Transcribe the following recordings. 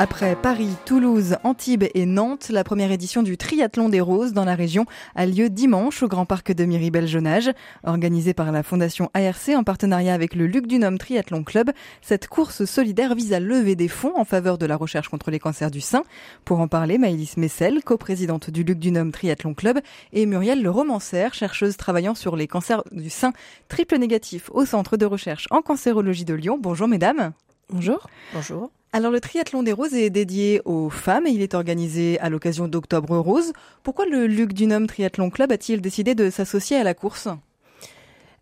Après Paris, Toulouse, Antibes et Nantes, la première édition du Triathlon des Roses dans la région a lieu dimanche au Grand Parc de Miribel-Jonage. Organisée par la Fondation ARC en partenariat avec le Luc du Nom Triathlon Club, cette course solidaire vise à lever des fonds en faveur de la recherche contre les cancers du sein. Pour en parler, Maëlys Messel, coprésidente du Luc du Nom Triathlon Club, et Muriel Le Romancer, chercheuse travaillant sur les cancers du sein triple négatif au Centre de recherche en cancérologie de Lyon. Bonjour mesdames. Bonjour. Bonjour. Alors le triathlon des roses est dédié aux femmes et il est organisé à l'occasion d'Octobre Rose. Pourquoi le Luc Dunhomme Triathlon Club a-t-il décidé de s'associer à la course?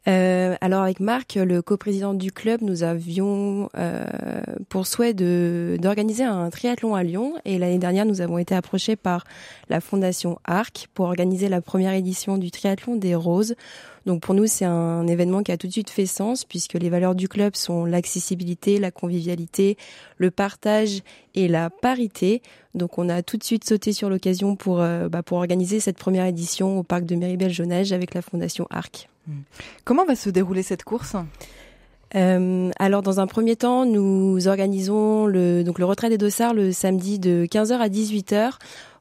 Euh, alors avec Marc, le coprésident du club, nous avions euh, pour souhait d'organiser un triathlon à Lyon. Et l'année dernière nous avons été approchés par la fondation Arc pour organiser la première édition du triathlon des roses donc pour nous, c'est un événement qui a tout de suite fait sens puisque les valeurs du club sont l'accessibilité, la convivialité, le partage et la parité. Donc on a tout de suite sauté sur l'occasion pour, euh, bah, pour organiser cette première édition au parc de Méribel-Jonage avec la fondation ARC. Hmm. Comment va se dérouler cette course? Euh, alors dans un premier temps, nous organisons le donc le retrait des dossards le samedi de 15h à 18h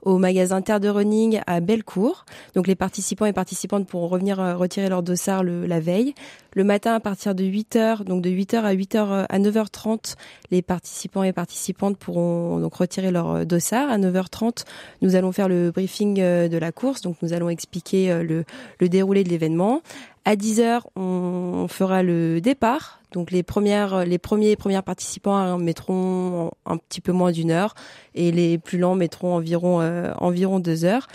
au magasin Terre de Running à Bellecour. Donc les participants et participantes pourront revenir euh, retirer leur dossard le, la veille. Le matin à partir de 8h, donc de 8h à 8h euh, à 9h30, les participants et participantes pourront donc retirer leur euh, dossard. À 9h30, nous allons faire le briefing de la course, donc nous allons expliquer le, le déroulé de l'événement. À 10 heures, on fera le départ. Donc les premières, les premiers premiers participants mettront un petit peu moins d'une heure et les plus lents mettront environ euh, deux heures.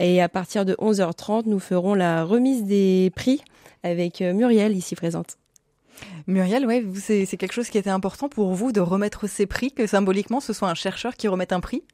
Et à partir de 11h30, nous ferons la remise des prix avec euh, Muriel ici présente. Muriel, ouais, c'est quelque chose qui était important pour vous de remettre ces prix, que symboliquement ce soit un chercheur qui remette un prix?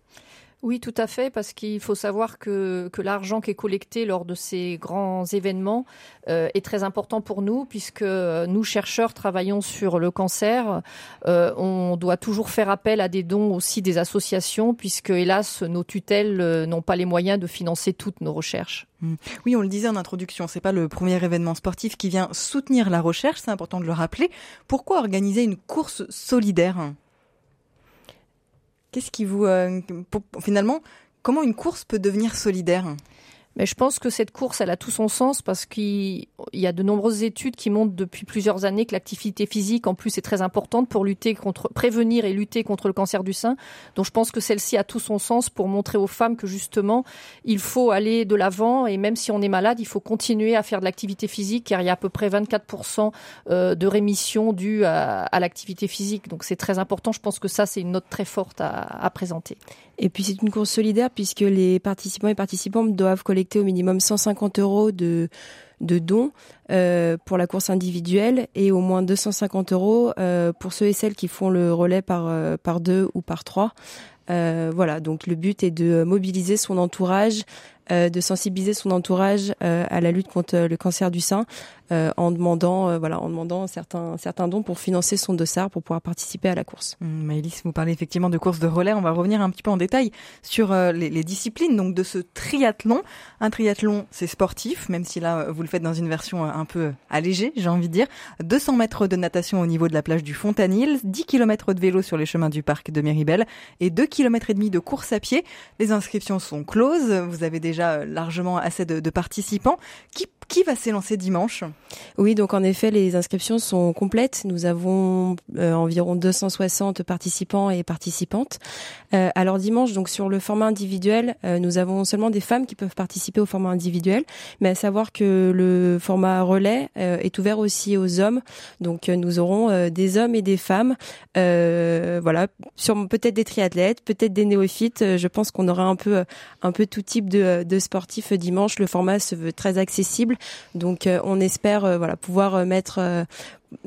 Oui, tout à fait, parce qu'il faut savoir que, l'argent qui est collecté lors de ces grands événements euh, est très important pour nous, puisque nous, chercheurs, travaillons sur le cancer. Euh, on doit toujours faire appel à des dons aussi des associations, puisque, hélas, nos tutelles euh, n'ont pas les moyens de financer toutes nos recherches. Mmh. Oui, on le disait en introduction, c'est pas le premier événement sportif qui vient soutenir la recherche, c'est important de le rappeler. Pourquoi organiser une course solidaire? Qu'est-ce qui vous... Euh, finalement, comment une course peut devenir solidaire? Mais je pense que cette course, elle a tout son sens parce qu'il y a de nombreuses études qui montrent depuis plusieurs années que l'activité physique, en plus, est très importante pour lutter contre, prévenir et lutter contre le cancer du sein. Donc, je pense que celle-ci a tout son sens pour montrer aux femmes que justement, il faut aller de l'avant et même si on est malade, il faut continuer à faire de l'activité physique car il y a à peu près 24% euh, de rémission due à, l'activité physique. Donc, c'est très important. Je pense que ça, c'est une note très forte à, à présenter. Et puis, c'est une course solidaire puisque les participants et participantes doivent collecter au minimum 150 euros de, de dons euh, pour la course individuelle et au moins 250 euros euh, pour ceux et celles qui font le relais par, euh, par deux ou par trois. voilà, donc le but est de mobiliser son entourage, de sensibiliser son entourage à la lutte contre le cancer du sein, euh, en demandant euh, voilà en demandant certains certains dons pour financer son dossard pour pouvoir participer à la course. Mmh, Maëlys, vous parlez effectivement de course de relais. On va revenir un petit peu en détail sur euh, les, les, disciplines donc de ce triathlon. Un triathlon, c'est sportif, même si là vous le faites dans une version un peu allégée, j'ai envie de dire. 200 mètres de natation au niveau de la plage du Fontanil, 10 km de vélo sur les chemins du parc de Méribel et 2 km et demi de course à pied. Les inscriptions sont closes. Vous avez déjà largement assez de, de participants. Qui qui va s'élancer dimanche? Oui, donc en effet, les inscriptions sont complètes. Nous avons euh, environ 260 participants et participantes. Euh, alors dimanche, donc sur le format individuel, euh, nous avons seulement des femmes qui peuvent participer au format individuel, mais à savoir que le format relais est ouvert aussi aux hommes. Donc nous aurons des hommes et des femmes, voilà, sur peut-être des triathlètes, peut-être des néophytes. Je pense qu'on aura un peu un peu tout type de, de sportifs dimanche. Le format se veut très accessible. Donc euh, on espère euh, voilà pouvoir euh, mettre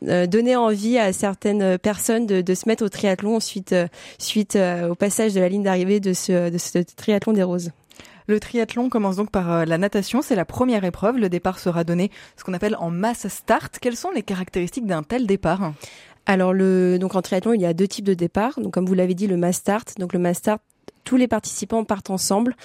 donner envie à certaines personnes de, de, se mettre au triathlon suite suite au passage de la ligne d'arrivée de ce, de ce triathlon des roses. Le triathlon commence donc par la natation, c'est la première épreuve. Le départ sera donné ce qu'on appelle en masse start. Quelles sont les caractéristiques d'un tel départ? Alors le donc en triathlon il y a deux types de départ. Donc comme vous l'avez dit le mass start. Donc le mass start tous les participants partent ensemble.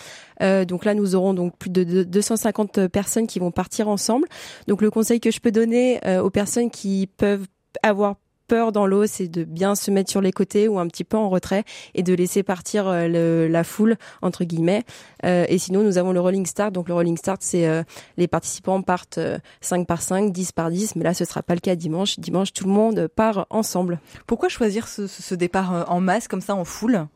Euh, donc là, nous aurons donc plus de 250 personnes qui vont partir ensemble. Donc le conseil que je peux donner euh, aux personnes qui peuvent avoir peur dans l'eau, c'est de bien se mettre sur les côtés ou un petit peu en retrait et de laisser partir euh, la foule entre guillemets. Euh, et sinon, nous avons le rolling start. Donc le rolling start, c'est euh, les participants partent 5 par 5, 10 par 10, mais là ce sera pas le cas dimanche. Dimanche, tout le monde part ensemble. Pourquoi choisir ce, ce départ en masse comme ça en foule?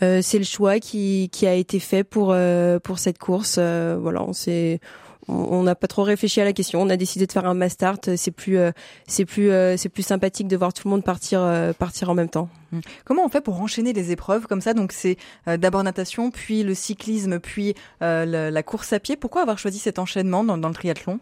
C'est le choix qui, qui a été fait pour pour cette course. voilà, on s'est on n'a pas trop réfléchi à la question. On a décidé de faire un mass start. C'est plus, euh, c'est plus, euh, c'est plus sympathique de voir tout le monde partir, euh, partir en même temps. Mmh. Comment on fait pour enchaîner les épreuves comme ça? Donc c'est d'abord natation, puis le cyclisme, puis la, course à pied. Pourquoi avoir choisi cet enchaînement dans le triathlon?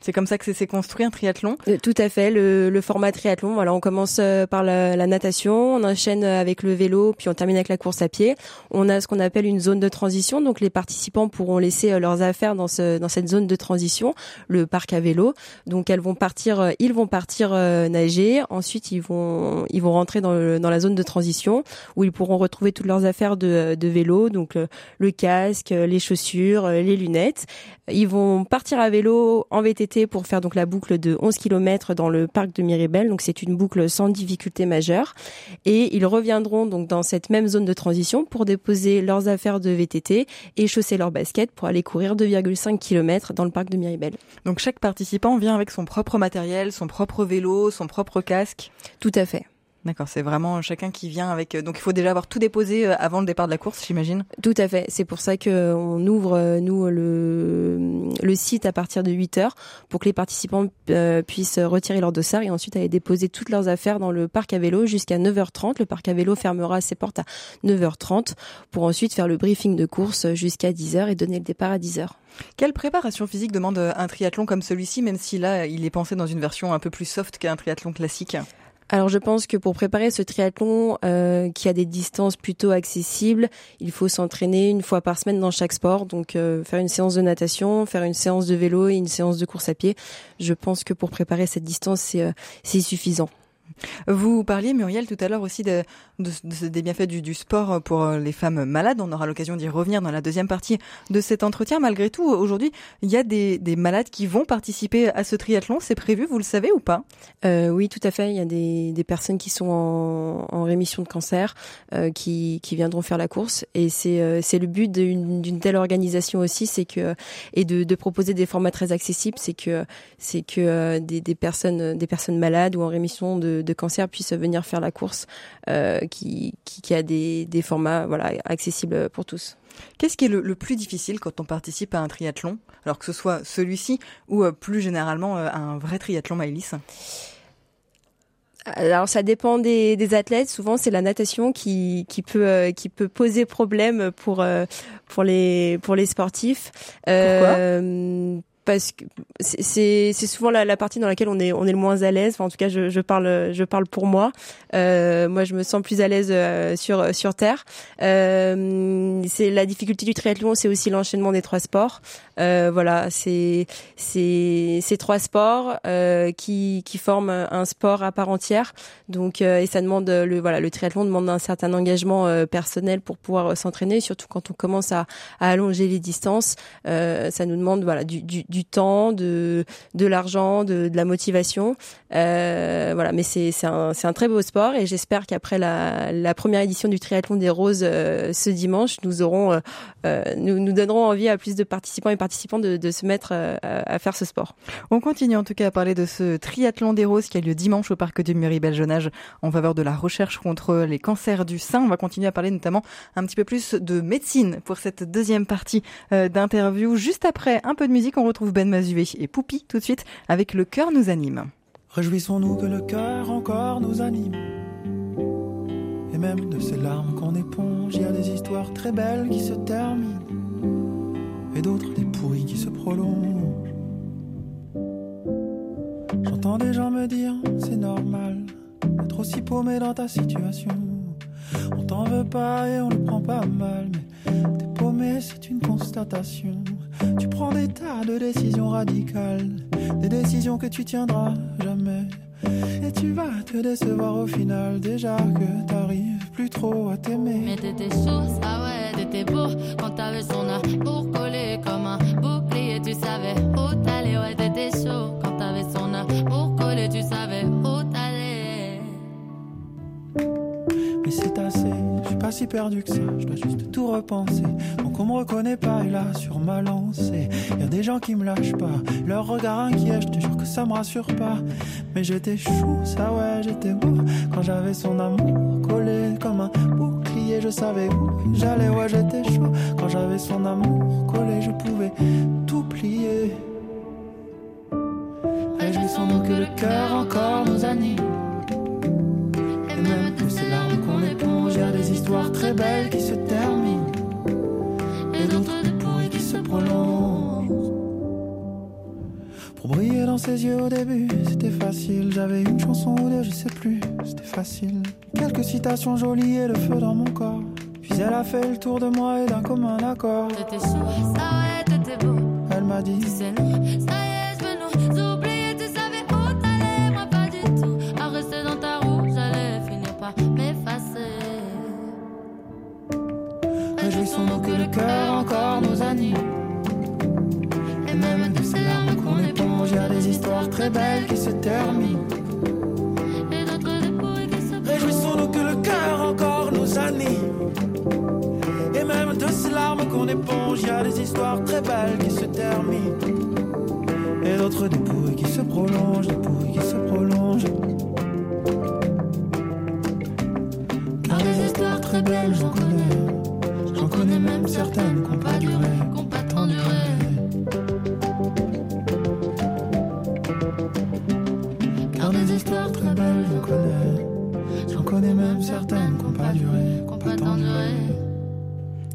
C'est comme ça que c'est construit un triathlon euh, Tout à fait, le, le format triathlon. Voilà, on commence euh, par la, la, natation, on enchaîne euh, avec le vélo, puis on termine avec la course à pied. On a ce qu'on appelle une zone de transition, donc les participants pourront laisser leurs affaires dans, ce, dans cette zone de transition, le parc à vélo. Donc elles vont partir, ils vont partir nager. Ensuite, ils vont ils vont rentrer dans, le, dans la zone de transition où ils pourront retrouver toutes leurs affaires de, de vélo, donc le casque, les chaussures, les lunettes. Ils vont partir à vélo en VTT pour faire donc la boucle de 11 km dans le parc de Miribel. Donc c'est une boucle sans difficulté majeure. Et ils reviendront donc dans cette même zone de transition pour déposer leurs affaires de VTT et chausser leurs baskets pour aller courir 2,5 km dans le parc de Miribel. Donc chaque participant vient avec son propre matériel, son propre vélo, son propre casque? Tout à fait. D'accord, c'est vraiment chacun qui vient avec. Euh, donc il faut déjà avoir tout déposé euh, avant le départ de la course, j'imagine. Tout à fait. C'est pour ça qu'on ouvre euh, nous le le site à partir de 8 heures pour que les participants puissent retirer leur dossard et ensuite aller déposer toutes leurs affaires dans le parc à vélo jusqu'à 9h30. Le parc à vélo fermera ses portes à 9h30 pour ensuite faire le briefing de course jusqu'à 10h et donner le départ à 10h. Quelle préparation physique demande un triathlon comme celui-ci, même si là il est pensé dans une version un peu plus soft qu'un triathlon classique? Alors je pense que pour préparer ce triathlon euh, qui a des distances plutôt accessibles, il faut s'entraîner une fois par semaine dans chaque sport. Donc euh, faire une séance de natation, faire une séance de vélo et une séance de course à pied. Je pense que pour préparer cette distance, c'est euh, suffisant. Vous parliez, Muriel, tout à l'heure aussi de, des bienfaits du, sport pour euh, les femmes malades. On aura l'occasion d'y revenir dans la deuxième partie de cet entretien. Malgré tout, aujourd'hui, il y a des, malades qui vont participer à ce triathlon. C'est prévu, vous le savez ou pas? Euh, Oui, tout à fait. Il y a des, personnes qui sont en, rémission de cancer euh, qui, viendront faire la course. Et c'est le but d'une telle organisation aussi, c'est que et de, proposer des formats très accessibles, c'est que c'est que des personnes des personnes malades ou en rémission de de, cancer puissent venir faire la course euh, qui, qui, a des, des formats voilà, accessibles pour tous. Qu'est-ce qui est le, plus difficile quand on participe à un triathlon, alors que ce soit celui-ci ou euh, plus généralement euh, un vrai triathlon Maëlys? Alors ça dépend des, des athlètes. Souvent c'est la natation qui, qui peut qui peut poser problème pour pour les pour les sportifs. Pourquoi? Parce que c'est souvent la, la, partie dans laquelle on est on est le moins à l'aise. Enfin, en tout cas, je, je parle je parle pour moi. Euh, moi, je me sens plus à l'aise euh, sur sur terre. Euh, c'est la difficulté du triathlon, c'est aussi l'enchaînement des trois sports. Euh, voilà, c'est c'est ces trois sports euh, qui qui forment un sport à part entière. Donc euh, et ça demande le voilà le triathlon demande un certain engagement personnel pour pouvoir s'entraîner, surtout quand on commence à, à allonger les distances. ça nous demande voilà du, du du temps, de de l'argent, de, de, la motivation. Euh, voilà, mais c'est c'est un c'est un très beau sport et j'espère qu'après la la première édition du triathlon des roses euh, ce dimanche, nous aurons euh, euh, nous nous donnerons envie à plus de participants et participantes de, de se mettre à faire ce sport. On continue en tout cas à parler de ce triathlon des roses qui a lieu dimanche au parc du Murray-Belgenage en faveur de la recherche contre les cancers du sein. On va continuer à parler notamment un petit peu plus de médecine pour cette deuxième partie d'interview. Juste après un peu de musique, on retrouve Ben Mazué et Poupi tout de suite avec Le cœur nous anime. Réjouissons-nous que le cœur encore nous anime. Et même de ces larmes qu'on éponge, il y a des histoires très belles qui se terminent. Et d'autres des pourris qui se prolongent. J'entends des gens me dire, c'est normal d'être aussi paumé dans ta situation. On t'en veut pas et on le prend pas mal, mais t'es paumé, c'est une constatation. Tu prends des tas de décisions radicales, des décisions que tu tiendras jamais. Et tu vas te décevoir au final, déjà que t'arrives plus trop à t'aimer. Mais t'étais chaud, ça ouais, t'étais beau. Quand t'avais son amour collé comme un bouclier, tu savais où si perdu que ça, je dois juste tout repenser. Donc on me reconnaît pas, et là sur ma lancée, y a des gens qui me lâchent pas, leur regard inquiet, je te jure que ça me rassure pas. Mais j'étais chou, ça ouais, j'étais beau, quand j'avais son amour collé comme un bouclier, je savais où j'allais, ouais, j'étais chaud, quand j'avais son amour collé, je pouvais tout plier. Réjouissons-nous que le cœur encore nous anime. Et même que ces larmes très belles qui se terminent. Et d'autres de pourries qui se prolongent. Pour briller dans ses yeux au début, c'était facile. J'avais une chanson ou deux, je sais plus, c'était facile. Quelques citations jolies et le feu dans mon corps. Puis elle a fait le tour de moi et d'un commun accord. T'étais chaud, ça ouais, t'étais beau. Elle m'a dit, Tu sais, nous, ça y est, je veux nous oublier. Tu savais où t'allais, moi pas du tout. À rester dans ta roue, j'allais finir par m'effacer. Réjouissons-nous que le cœur encore nous anime. Et même de ces larmes qu'on éponge, y a des histoires très belles qui se terminent. Et d'autres de pourris qui se Réjouissons-nous que le cœur encore nous anime. Et même de ces larmes qu'on éponge, y a des histoires très belles qui se terminent. Et d'autres pourris qui se prolongent, des pourris qui se prolongent. Car des histoires très belles, j'en connais. J'en connais même certaines qui n'ont pas duré, qui qu'on pas tant duré. Car des histoires très belles, j'en connais. J'en connais même certaines qui n'ont pas duré, qui Qu'on n'ont pas tant duré.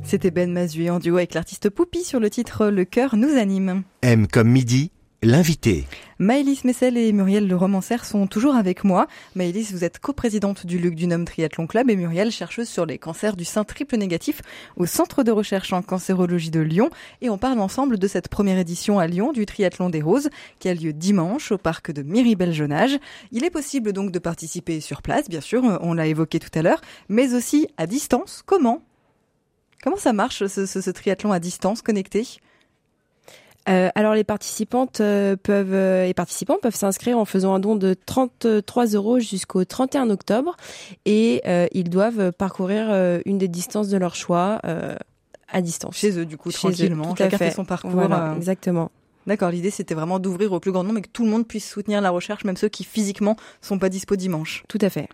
C'était Ben Mazué en duo avec l'artiste Poupie sur le titre Le cœur nous anime. M comme midi, l'invité. Maëlys Messel et Muriel Le Romancer sont toujours avec moi. Maëlys, vous êtes coprésidente du Luc du Homme Triathlon Club et Muriel, chercheuse sur les cancers du sein triple négatif au Centre de recherche en cancérologie de Lyon. Et on parle ensemble de cette première édition à Lyon du Triathlon des Roses qui a lieu dimanche au parc de Miribel-Jonage. Il est possible donc de participer sur place, bien sûr, on l'a évoqué tout à l'heure, mais aussi à distance. Comment? Comment ça marche ce triathlon à distance connecté? Euh, alors les participantes euh, peuvent euh, les participants peuvent s'inscrire en faisant un don de 33 euros jusqu'au 31 octobre et euh, ils doivent parcourir euh, une des distances de leur choix euh, à distance. Chez eux, du coup, Chez eux, tranquillement. tout à Chacun fait son parcours. Voilà, exactement. D'accord, l'idée c'était vraiment d'ouvrir au plus grand nombre et que tout le monde puisse soutenir la recherche, même ceux qui physiquement sont pas dispo dimanche. Tout à fait.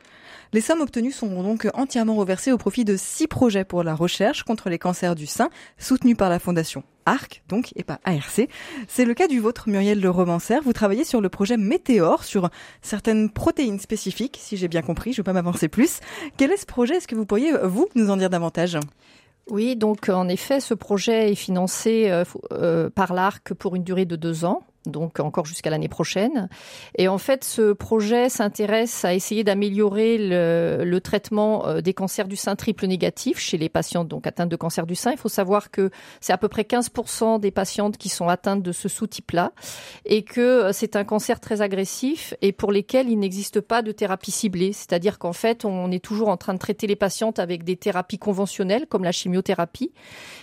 Les sommes obtenues sont donc entièrement reversées au profit de six projets pour la recherche contre les cancers du sein, soutenus par la fondation ARC, donc, et pas ARC. C'est le cas du vôtre, Muriel Le Romancer. Vous travaillez sur le projet Météor, sur certaines protéines spécifiques, si j'ai bien compris, je ne vais pas m'avancer plus. Quel est ce projet? Est-ce que vous pourriez, vous, nous en dire davantage? Oui, donc en effet, ce projet est financé euh, euh, par l'ARC pour une durée de deux ans, donc encore jusqu'à l'année prochaine. Et en fait, ce projet s'intéresse à essayer d'améliorer le, traitement euh, des cancers du sein triple négatif chez les patientes donc atteintes de cancer du sein. Il faut savoir que c'est à peu près 15% des patientes qui sont atteintes de ce sous-type-là et que euh, c'est un cancer très agressif et pour lesquels il n'existe pas de thérapie ciblée. C'est-à-dire qu'en fait, on est toujours en train de traiter les patientes avec des thérapies conventionnelles comme la chimiothérapie.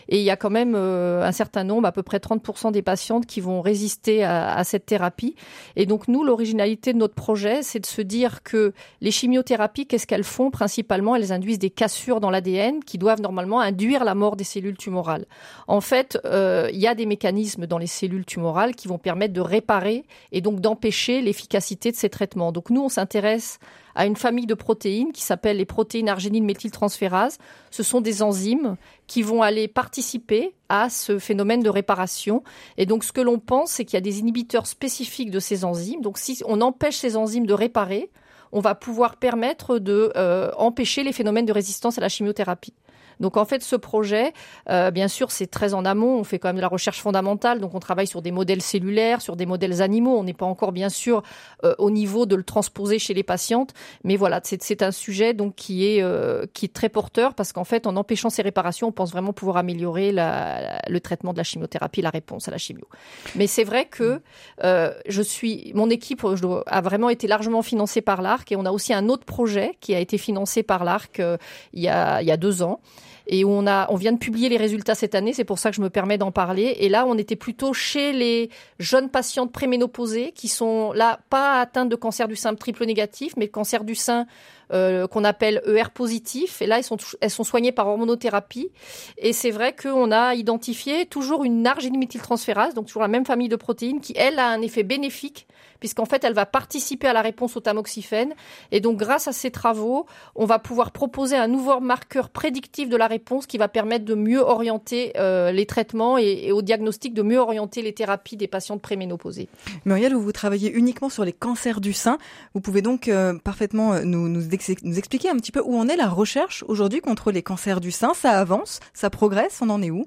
Et il y a quand même euh, un certain nombre, à peu près 30% des patientes qui vont résister à, à cette thérapie. Et donc nous, l'originalité de notre projet, c'est de se dire que les chimiothérapies, qu'est-ce qu'elles font Principalement, elles induisent des cassures dans l'ADN qui doivent normalement induire la mort des cellules tumorales. En fait, euh, il y a des mécanismes dans les cellules tumorales qui vont permettre de réparer et donc d'empêcher l'efficacité de ces traitements. Donc nous, on s'intéresse à une famille de protéines qui s'appelle les protéines arginine méthyltransférase. Ce sont des enzymes qui vont aller participer à ce phénomène de réparation. Et donc, ce que l'on pense, c'est qu'il y a des inhibiteurs spécifiques de ces enzymes. Donc, si on empêche ces enzymes de réparer, on va pouvoir permettre de euh, empêcher les phénomènes de résistance à la chimiothérapie. Donc en fait, ce projet, euh, bien sûr, c'est très en amont. On fait quand même de la recherche fondamentale. Donc on travaille sur des modèles cellulaires, sur des modèles animaux. On n'est pas encore, bien sûr, euh, au niveau de le transposer chez les patientes. Mais voilà, c'est un sujet donc qui est euh, qui est très porteur parce qu'en fait, en empêchant ces réparations, on pense vraiment pouvoir améliorer la, le traitement de la chimiothérapie, la réponse à la chimio. Mais c'est vrai que euh, je suis, mon équipe a vraiment été largement financée par l'ARC et on a aussi un autre projet qui a été financé par l'ARC euh, il, il y a deux ans et où on a, on vient de publier les résultats cette année. C'est pour ça que je me permets d'en parler. Et là, on était plutôt chez les jeunes patientes préménopausées qui sont là pas atteintes de cancer du sein triple négatif, mais cancer du sein euh, qu'on appelle ER positif. Et là, elles sont, elles sont soignées par hormonothérapie. Et c'est vrai qu'on a identifié toujours une arginine-méthyltransférase, donc toujours la même famille de protéines, qui, elle, a un effet bénéfique, puisqu'en fait, elle va participer à la réponse au tamoxifène. Et donc, grâce à ces travaux, on va pouvoir proposer un nouveau marqueur prédictif de la réponse qui va permettre de mieux orienter euh, les traitements et, au diagnostic de mieux orienter les thérapies des patientes préménopausées. Muriel, vous travaillez uniquement sur les cancers du sein. Vous pouvez donc euh, parfaitement nous, nous nous expliquer un petit peu où en est la recherche aujourd'hui contre les cancers du sein Ça avance Ça progresse On en est où?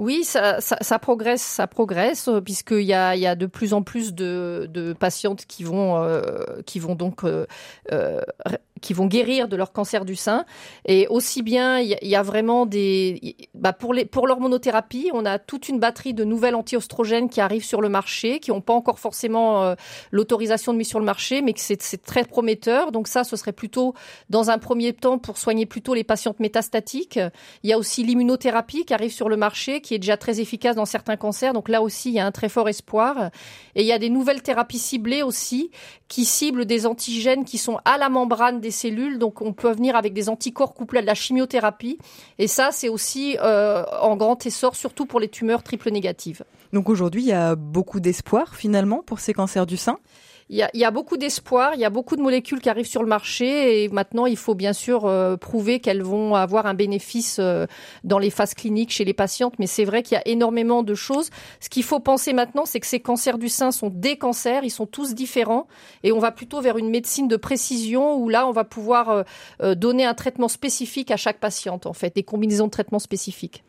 Oui, ça, ça, ça, progresse, ça progresse, euh, puisqu'il y a, il y a de plus en plus de, de patientes qui vont, euh, qui vont donc euh, euh qui vont guérir de leur cancer du sein. Et aussi bien, il y, a vraiment des... Bah pour les, pour l'hormonothérapie, on a toute une batterie de nouvelles anti-oestrogènes qui arrivent sur le marché, qui n'ont pas encore forcément euh, l'autorisation de mise sur le marché, mais que c'est, c'est très prometteur. Donc ça, ce serait plutôt, dans un premier temps, pour soigner plutôt les patientes métastatiques. Il y a aussi l'immunothérapie qui arrive sur le marché, qui est déjà très efficace dans certains cancers. Donc là aussi, il y a un très fort espoir. Et il y a des nouvelles thérapies ciblées aussi, qui ciblent des antigènes qui sont à la membrane des cellules. Donc, on peut venir avec des anticorps couplés à de la chimiothérapie. Et ça, c'est aussi euh, en grand essor, surtout pour les tumeurs triple négatives. Donc aujourd'hui, il y a beaucoup d'espoir finalement pour ces cancers du sein? Il y a, beaucoup d'espoir, il y a beaucoup de molécules qui arrivent sur le marché et maintenant il faut bien sûr euh, prouver qu'elles vont avoir un bénéfice euh, dans les phases cliniques chez les patientes. Mais c'est vrai qu'il y a énormément de choses. Ce qu'il faut penser maintenant, c'est que ces cancers du sein sont des cancers, ils sont tous différents et on va plutôt vers une médecine de précision où là on va pouvoir euh, donner un traitement spécifique à chaque patiente en fait, des combinaisons de traitements spécifiques.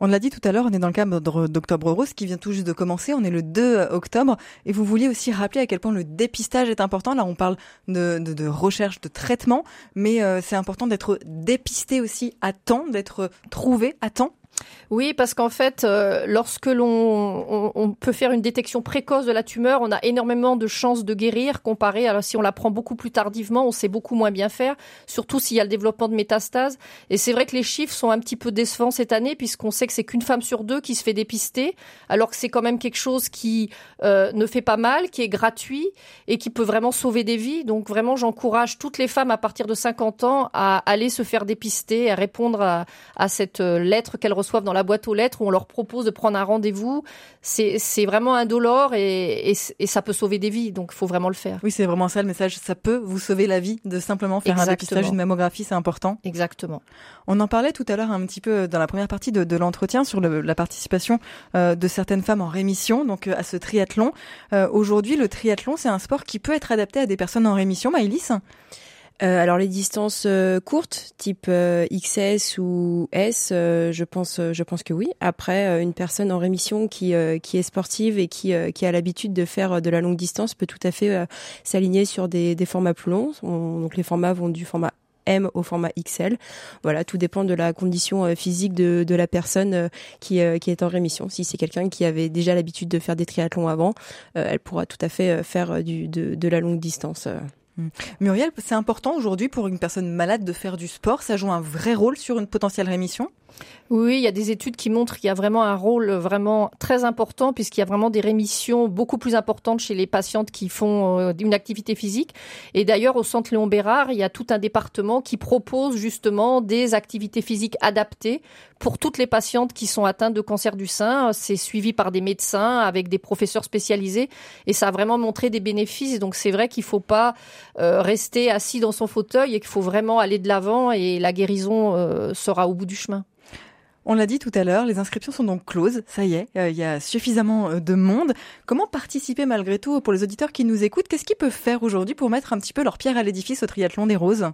On l'a dit tout à l'heure, on est dans le cadre d'Octobre Rose qui vient tout juste de commencer. On est le 2 octobre et vous vouliez aussi rappeler à quel point le dépistage est important. Là, on parle de, de, de recherche, de traitement, mais euh, c'est important d'être dépisté aussi à temps, d'être trouvé à temps oui, parce qu'en fait, euh, lorsque l'on on, peut faire une détection précoce de la tumeur, on a énormément de chances de guérir comparé à si on la prend beaucoup plus tardivement, on sait beaucoup moins bien faire, surtout s'il y a le développement de métastases. Et c'est vrai que les chiffres sont un petit peu décevants cette année puisqu'on sait que c'est qu'une femme sur deux qui se fait dépister, alors que c'est quand même quelque chose qui euh, ne fait pas mal, qui est gratuit et qui peut vraiment sauver des vies. Donc vraiment, j'encourage toutes les femmes à partir de 50 ans à aller se faire dépister, à répondre à, à cette euh, lettre qu'elles reçoivent dans la boîte aux lettres où on leur propose de prendre un rendez-vous. C'est vraiment indolore et, et, et ça peut sauver des vies. Donc, il faut vraiment le faire. Oui, c'est vraiment ça le message. Ça peut vous sauver la vie de simplement faire un dépistage, une mammographie, c'est important. Exactement. On en parlait tout à l'heure un petit peu dans la première partie de, de l'entretien sur le, la participation euh, de certaines femmes en rémission, donc euh, à ce triathlon. Euh, Aujourd'hui, le triathlon, c'est un sport qui peut être adapté à des personnes en rémission, Maëlys? Euh, alors les distances euh, courtes, type euh, XS ou S, je pense, je pense que oui. Après, une personne en rémission qui qui est sportive et qui qui a l'habitude de faire de la longue distance peut tout à fait s'aligner sur des, des formats plus longs. donc les formats vont du format M au format XL. Voilà, tout dépend de la condition physique de, de la personne qui, qui est en rémission. Si c'est quelqu'un qui avait déjà l'habitude de faire des triathlons avant, elle pourra tout à fait faire du, de, de la longue distance. Mm. Muriel, c'est important aujourd'hui pour une personne malade de faire du sport? Ça joue un vrai rôle sur une potentielle rémission? Oui, il y a des études qui montrent qu'il y a vraiment un rôle vraiment très important puisqu'il y a vraiment des rémissions beaucoup plus importantes chez les patientes qui font euh, une activité physique. Et d'ailleurs, au Centre Léon Bérard, il y a tout un département qui propose justement des activités physiques adaptées pour toutes les patientes qui sont atteintes de cancer du sein. C'est suivi par des médecins avec des professeurs spécialisés et ça a vraiment montré des bénéfices. Donc c'est vrai qu'il faut pas euh, rester assis dans son fauteuil et qu'il faut vraiment aller de l'avant et la guérison euh, sera au bout du chemin. On l'a dit tout à l'heure, les inscriptions sont donc closes. Ça y est, euh, il y a suffisamment euh, de monde. Comment participer malgré tout pour les auditeurs qui nous écoutent? Qu'est-ce qu'ils peuvent faire aujourd'hui pour mettre un petit peu leur pierre à l'édifice au triathlon des roses?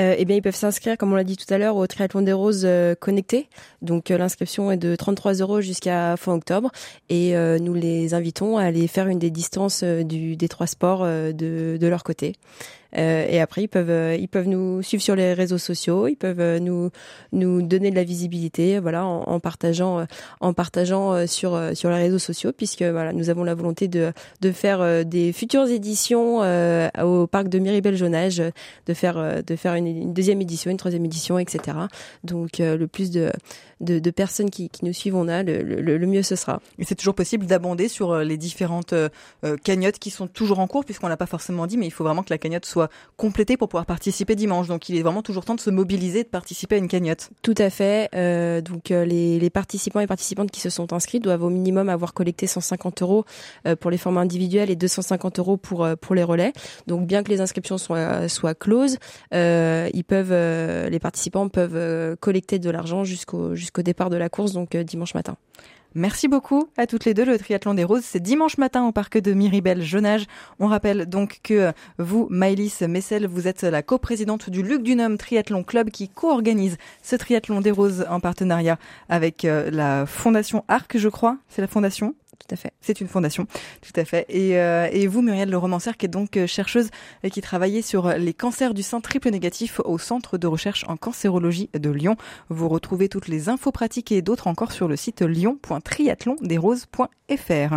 Euh, eh bien, ils peuvent s'inscrire, comme on l'a dit tout à l'heure, au triathlon des roses connecté. Donc, l'inscription est de 33 euros jusqu'à fin octobre, et nous les invitons à aller faire une des distances du, des trois sports de, de leur côté. Euh, et après, ils peuvent, euh, ils peuvent nous suivre sur les réseaux sociaux, ils peuvent euh, nous nous donner de la visibilité, voilà, en, en partageant, en partageant sur sur les réseaux sociaux, puisque voilà, nous avons la volonté de de faire des futures éditions au parc de Miribel Jonage, de faire de faire une, deuxième édition, une troisième édition, etc. Donc le plus de de, de personnes qui, qui, nous suivent on a, le, le, le mieux ce sera. Et c'est toujours possible d'abonder sur les différentes cagnottes qui sont toujours en cours, puisqu'on l'a pas forcément dit, mais il faut vraiment que la cagnotte soit complété pour pouvoir participer dimanche. Donc il est vraiment toujours temps de se mobiliser, de participer à une cagnotte. Tout à fait. Euh, donc euh, les, participants et participantes qui se sont inscrits doivent au minimum avoir collecté 150 euros euh, pour les formats individuels et 250 euros pour pour les relais. Donc bien que les inscriptions soient soient closes, ils peuvent les participants peuvent collecter de l'argent jusqu'au jusqu'au départ de la course, donc dimanche matin. Merci beaucoup à toutes les deux. Le triathlon des roses, c'est dimanche matin au parc de Miribel Jonage. On rappelle donc que vous, Maëlys Messel, vous êtes la coprésidente du Luc Dunum Triathlon Club qui co-organise ce triathlon des roses en partenariat avec euh, la Fondation Arc, je crois. C'est la fondation? Tout à fait. C'est une fondation, tout à fait. Et, euh, vous, Muriel Le Romancière, qui est donc euh, chercheuse et qui travaillait sur les cancers du sein triple négatif au Centre de recherche en cancérologie de Lyon. Vous retrouvez toutes les infos pratiques et d'autres encore sur le site lyon.triathlonderoses.fr.